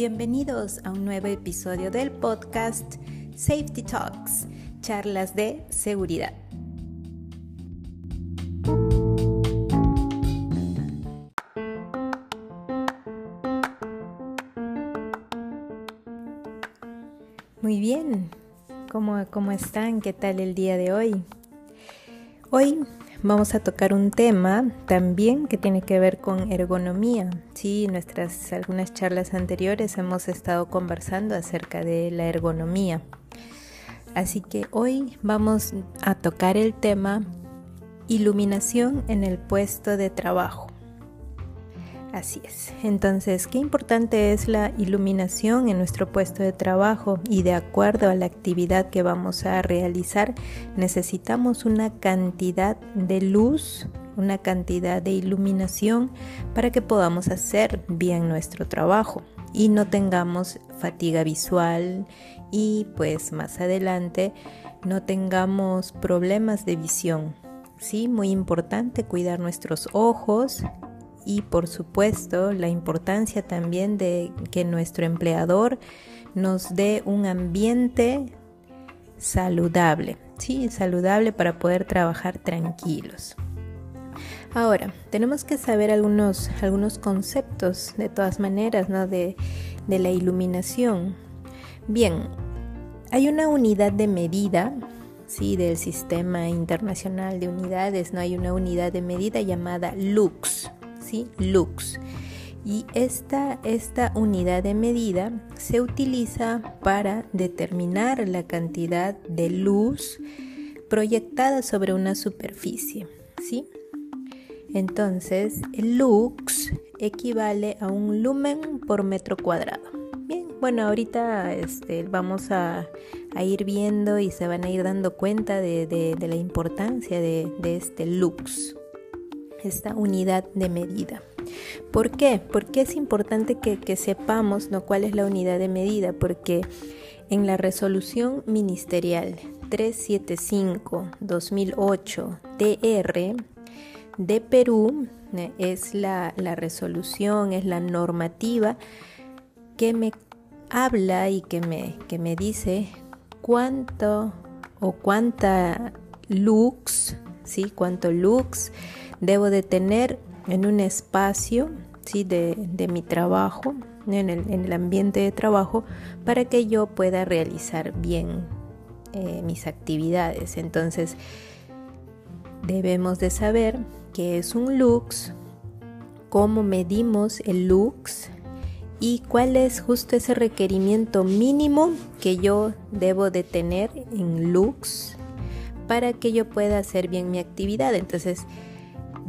Bienvenidos a un nuevo episodio del podcast Safety Talks, charlas de seguridad. Muy bien, ¿Cómo, ¿cómo están? ¿Qué tal el día de hoy? Hoy vamos a tocar un tema también que tiene que ver con ergonomía. Sí, en nuestras algunas charlas anteriores hemos estado conversando acerca de la ergonomía. Así que hoy vamos a tocar el tema iluminación en el puesto de trabajo. Así es. Entonces, qué importante es la iluminación en nuestro puesto de trabajo y de acuerdo a la actividad que vamos a realizar, necesitamos una cantidad de luz, una cantidad de iluminación para que podamos hacer bien nuestro trabajo y no tengamos fatiga visual y pues más adelante no tengamos problemas de visión. Sí, muy importante cuidar nuestros ojos, y por supuesto la importancia también de que nuestro empleador nos dé un ambiente saludable, sí, saludable para poder trabajar tranquilos. Ahora, tenemos que saber algunos, algunos conceptos de todas maneras ¿no? de, de la iluminación. Bien, hay una unidad de medida ¿sí? del Sistema Internacional de Unidades, no hay una unidad de medida llamada lux. Lux. Y esta, esta unidad de medida se utiliza para determinar la cantidad de luz proyectada sobre una superficie. ¿sí? Entonces, el lux equivale a un lumen por metro cuadrado. Bien, bueno, ahorita este, vamos a, ir viendo y se van a ir dando cuenta de, la importancia de, de este lux esta unidad de medida. ¿Por qué? Porque es importante que, sepamos ¿no? cuál es la unidad de medida, porque en la resolución ministerial 375-2008 TR de Perú ¿eh? es la, la resolución, es la normativa que me habla y que me, que me dice cuánto o cuánta lux, ¿sí? cuánto lux debo de tener en un espacio ¿sí? de, mi trabajo, en el, ambiente de trabajo, para que yo pueda realizar bien eh, mis actividades. Entonces, debemos de saber qué es un lux, cómo medimos el lux y cuál es justo ese requerimiento mínimo que yo debo de tener en lux para que yo pueda hacer bien mi actividad. Entonces,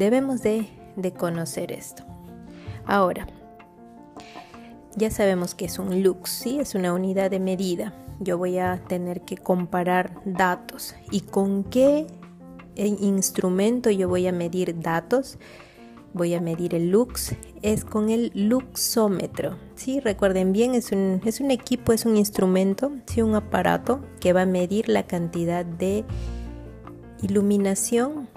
Debemos de, conocer esto. Ahora, ya sabemos que es un lux, ¿sí? es una unidad de medida. Yo voy a tener que comparar datos. ¿Y con qué instrumento yo voy a medir datos? Voy a medir el lux, es con el luxómetro. ¿sí? Recuerden bien, es un, es un equipo, es un instrumento, ¿sí? un aparato que va a medir la cantidad de iluminación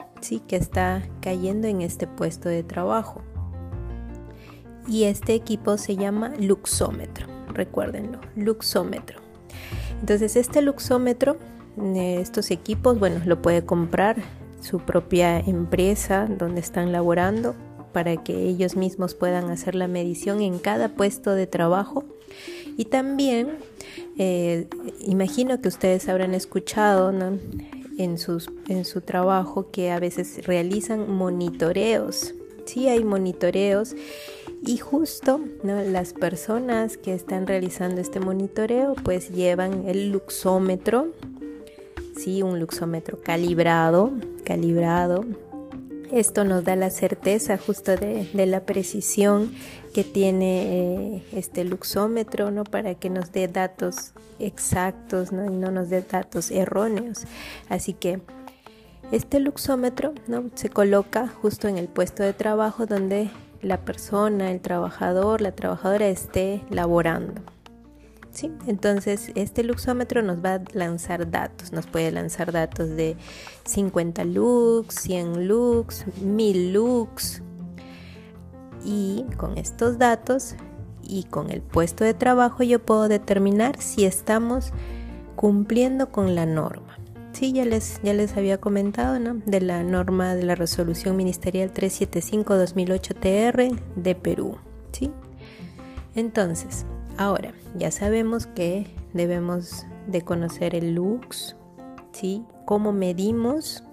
que está cayendo en este puesto de trabajo. Y este equipo se llama luxómetro, recuérdenlo, luxómetro. Entonces este luxómetro, eh, estos equipos, bueno, lo puede comprar su propia empresa donde están laborando para que ellos mismos puedan hacer la medición en cada puesto de trabajo. Y también, eh, imagino que ustedes habrán escuchado ¿no? En, sus, en su trabajo que a veces realizan monitoreos. Sí hay monitoreos. Y justo las personas que están realizando este monitoreo pues llevan el luxómetro, sí, un luxómetro calibrado, calibrado esto nos da la certeza justo de, la precisión que tiene eh, este luxómetro, ¿no? Para que nos dé datos exactos. Y no nos dé datos erróneos. Así que este luxómetro, ¿no? Se coloca justo en el puesto de trabajo donde la persona, el trabajador, la trabajadora esté laborando. Entonces este luxómetro nos va a lanzar datos, nos puede lanzar datos de 50 lux, 100 lux, 1000 lux y con estos datos y con el puesto de trabajo yo puedo determinar si estamos cumpliendo con la norma. Sí, ya les, ya les había comentado, ¿no? De la norma de la resolución ministerial 375-2008 TR de Perú, ¿sí? Entonces, ahora ya sabemos que debemos de conocer el lux, ¿sí? Cómo medimos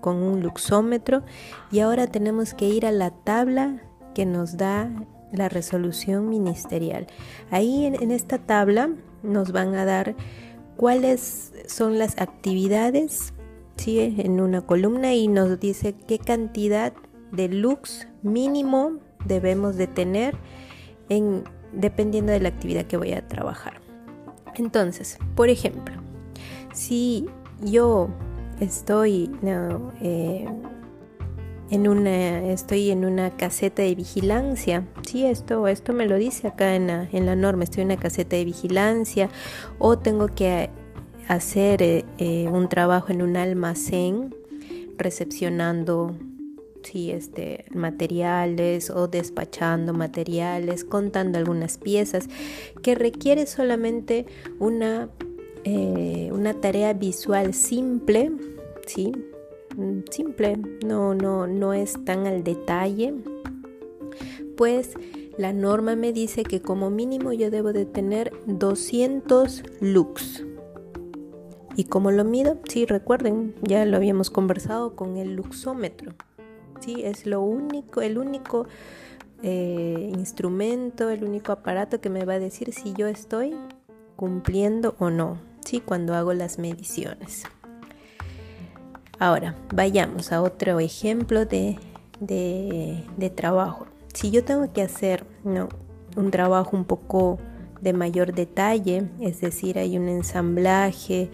con un luxómetro y ahora tenemos que ir a la tabla que nos da la resolución ministerial. Ahí en, esta tabla nos van a dar cuáles son las actividades ¿sí? en una columna y nos dice qué cantidad de lux mínimo debemos de tener en, dependiendo de la actividad que voy a trabajar. Entonces, por ejemplo, si yo estoy eh, en una estoy en una caseta de vigilancia sí esto esto me lo dice acá en la, en la norma estoy en una caseta de vigilancia o tengo que hacer eh, eh, un trabajo en un almacén recepcionando sí, este, materiales o despachando materiales, contando algunas piezas, que requiere solamente una, una tarea visual simple ¿sí? Mm, simple, no, no, no es tan al detalle, pues la norma me dice que como mínimo yo debo de tener 200 lux. ¿Y cómo lo mido? Sí, recuerden, ya lo habíamos conversado con el luxómetro. Es lo único, el único eh, instrumento, el único aparato que me va a decir si yo estoy cumpliendo o no, sí, cuando hago las mediciones. Ahora, vayamos a otro ejemplo de, trabajo. Si yo tengo que hacer un trabajo un poco de mayor detalle, es decir, hay un ensamblaje,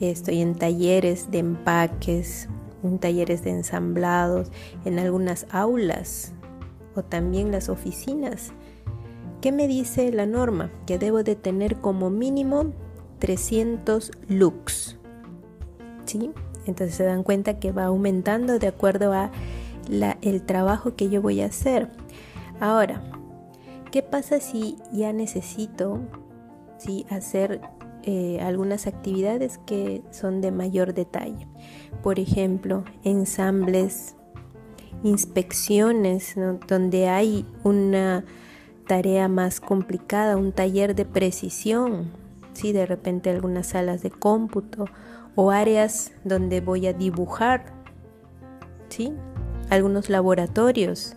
estoy en talleres de empaques, en talleres de ensamblados, en algunas aulas o también las oficinas. ¿Qué me dice la norma? Que debo de tener como mínimo 300 lux. ¿Sí? Entonces se dan cuenta que va aumentando de acuerdo a el trabajo que yo voy a hacer. Ahora, ¿qué pasa si ya necesito hacer eh, algunas actividades que son de mayor detalle? Por ejemplo, ensambles, inspecciones, donde hay una tarea más complicada, un taller de precisión, ¿sí? de repente algunas salas de cómputo o áreas donde voy a dibujar, ¿sí? Algunos laboratorios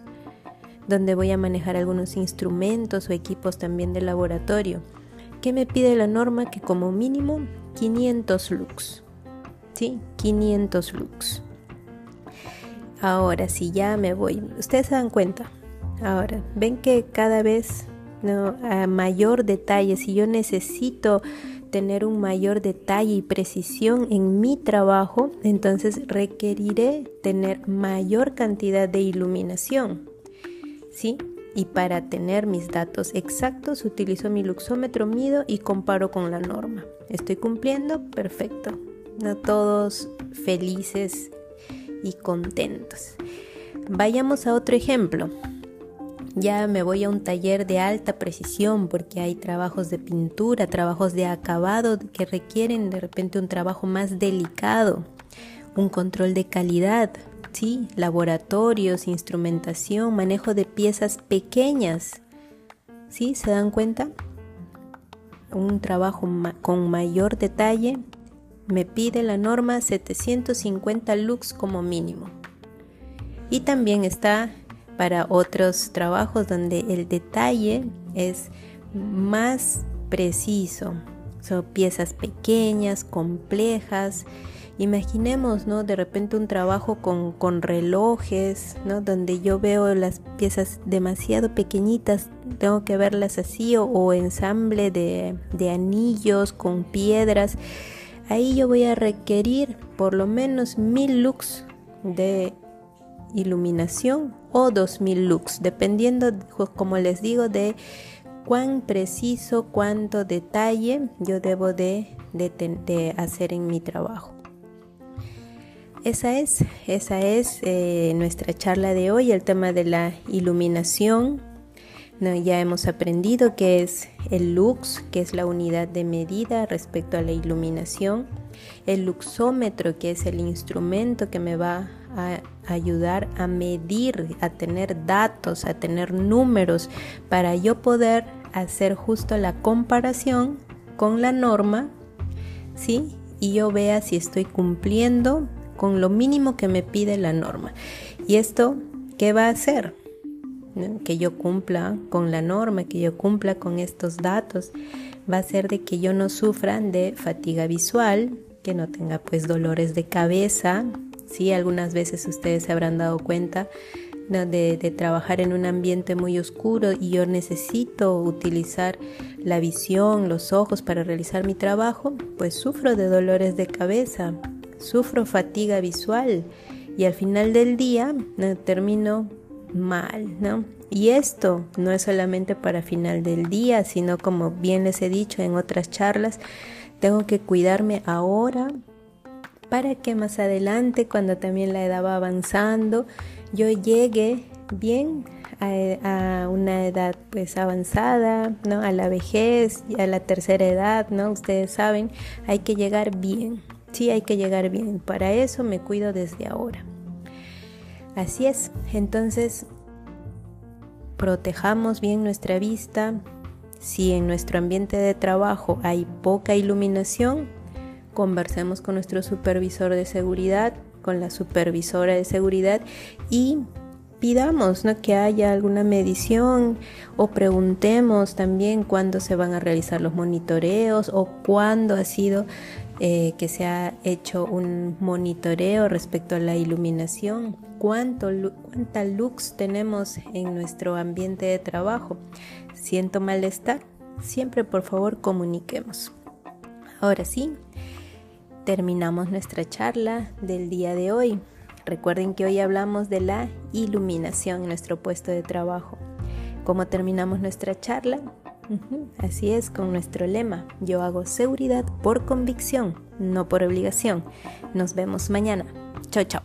donde voy a manejar algunos instrumentos o equipos también de laboratorio. ¿Qué me pide la norma? Que como mínimo 500 lux. ¿Sí? 500 lux. Ahora, si ya me voy, ustedes se dan cuenta. Ahora, ven que cada vez ¿no? a mayor detalle, si yo necesito tener un mayor detalle y precisión en mi trabajo, entonces requeriré tener mayor cantidad de iluminación. ¿Sí? Y para tener mis datos exactos utilizo mi luxómetro, mido y comparo con la norma. ¿Estoy cumpliendo? Perfecto. No todos felices y contentos. Vayamos a otro ejemplo ya me voy a un taller de alta precisión porque hay trabajos de pintura, trabajos de acabado que requieren de repente un trabajo más delicado, un control de calidad, ¿sí? laboratorios, instrumentación, manejo de piezas pequeñas. ¿Sí? ¿Se dan cuenta? Un trabajo con mayor detalle me pide la norma 750 lux como mínimo. Y también está para otros trabajos donde el detalle es más preciso. Son piezas pequeñas, complejas. Imaginemos, ¿no? De repente un trabajo con, relojes, ¿no? Donde yo veo las piezas demasiado pequeñitas, tengo que verlas así, o, ensamble de, de anillos con piedras. Ahí yo voy a requerir por lo menos mil lux de iluminación o 2000 lux, dependiendo, como les digo, de cuán preciso, cuánto detalle yo debo de, hacer en mi trabajo. Esa es, esa es eh, nuestra charla de hoy, el tema de la iluminación. ya hemos aprendido qué es el lux, que es la unidad de medida respecto a la iluminación, el luxómetro, que es el instrumento que me va a ayudar a medir, a tener datos, a tener números, para yo poder hacer justo la comparación con la norma, ¿sí? Y yo vea si estoy cumpliendo con lo mínimo que me pide la norma. ¿Y esto qué va a hacer? Que yo cumpla con la norma, que yo cumpla con estos datos, va a ser de que yo no sufra de fatiga visual, que no tenga pues dolores de cabeza, sí, algunas veces ustedes se habrán dado cuenta de, trabajar en un ambiente muy oscuro y yo necesito utilizar la visión, los ojos para realizar mi trabajo, pues sufro de dolores de cabeza, sufro fatiga visual y al final del día termino mal, ¿no? Y esto no es solamente para final del día, sino como bien les he dicho en otras charlas, tengo que cuidarme ahora para que más adelante, cuando también la edad va avanzando, yo llegue bien a, una edad pues avanzada, ¿no? A la vejez, a la tercera edad, ¿no? Ustedes saben, hay que llegar bien. Sí, hay que llegar bien. Para eso me cuido desde ahora. Así es. Entonces, protejamos bien nuestra vista. Si en nuestro ambiente de trabajo hay poca iluminación, conversemos con nuestro supervisor de seguridad, con la supervisora de seguridad y pidamos ¿no? que haya alguna medición o preguntemos también cuándo se van a realizar los monitoreos o cuándo ha sido eh, que se ha hecho un monitoreo respecto a la iluminación, cuánto, cuánta lux tenemos en nuestro ambiente de trabajo. Siento malestar, siempre por favor comuniquemos. Ahora sí, terminamos nuestra charla del día de hoy. Recuerden que hoy hablamos de la iluminación en nuestro puesto de trabajo. ¿Cómo terminamos nuestra charla? Así es con nuestro lema. Yo hago seguridad por convicción, no por obligación. Nos vemos mañana. Chao, chao.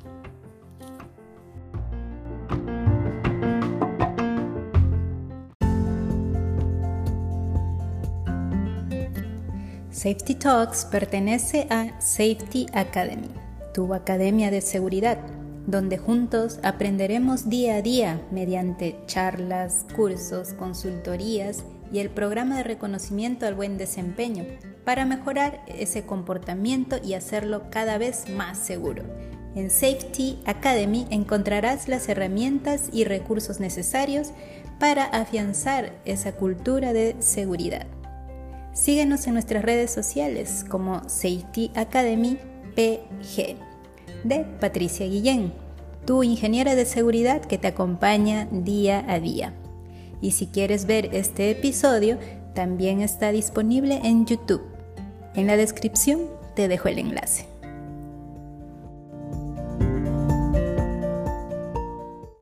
Safety Talks pertenece a Safety Academy, tu academia de seguridad, donde juntos aprenderemos día a día mediante charlas, cursos, consultorías y el programa de reconocimiento al buen desempeño para mejorar ese comportamiento y hacerlo cada vez más seguro. En Safety Academy encontrarás las herramientas y recursos necesarios para afianzar esa cultura de seguridad. Síguenos en nuestras redes sociales como Safety Academy PG de Patricia Guillén, tu ingeniera de seguridad que te acompaña día a día. Y si quieres ver este episodio, también está disponible en YouTube. En la descripción te dejo el enlace.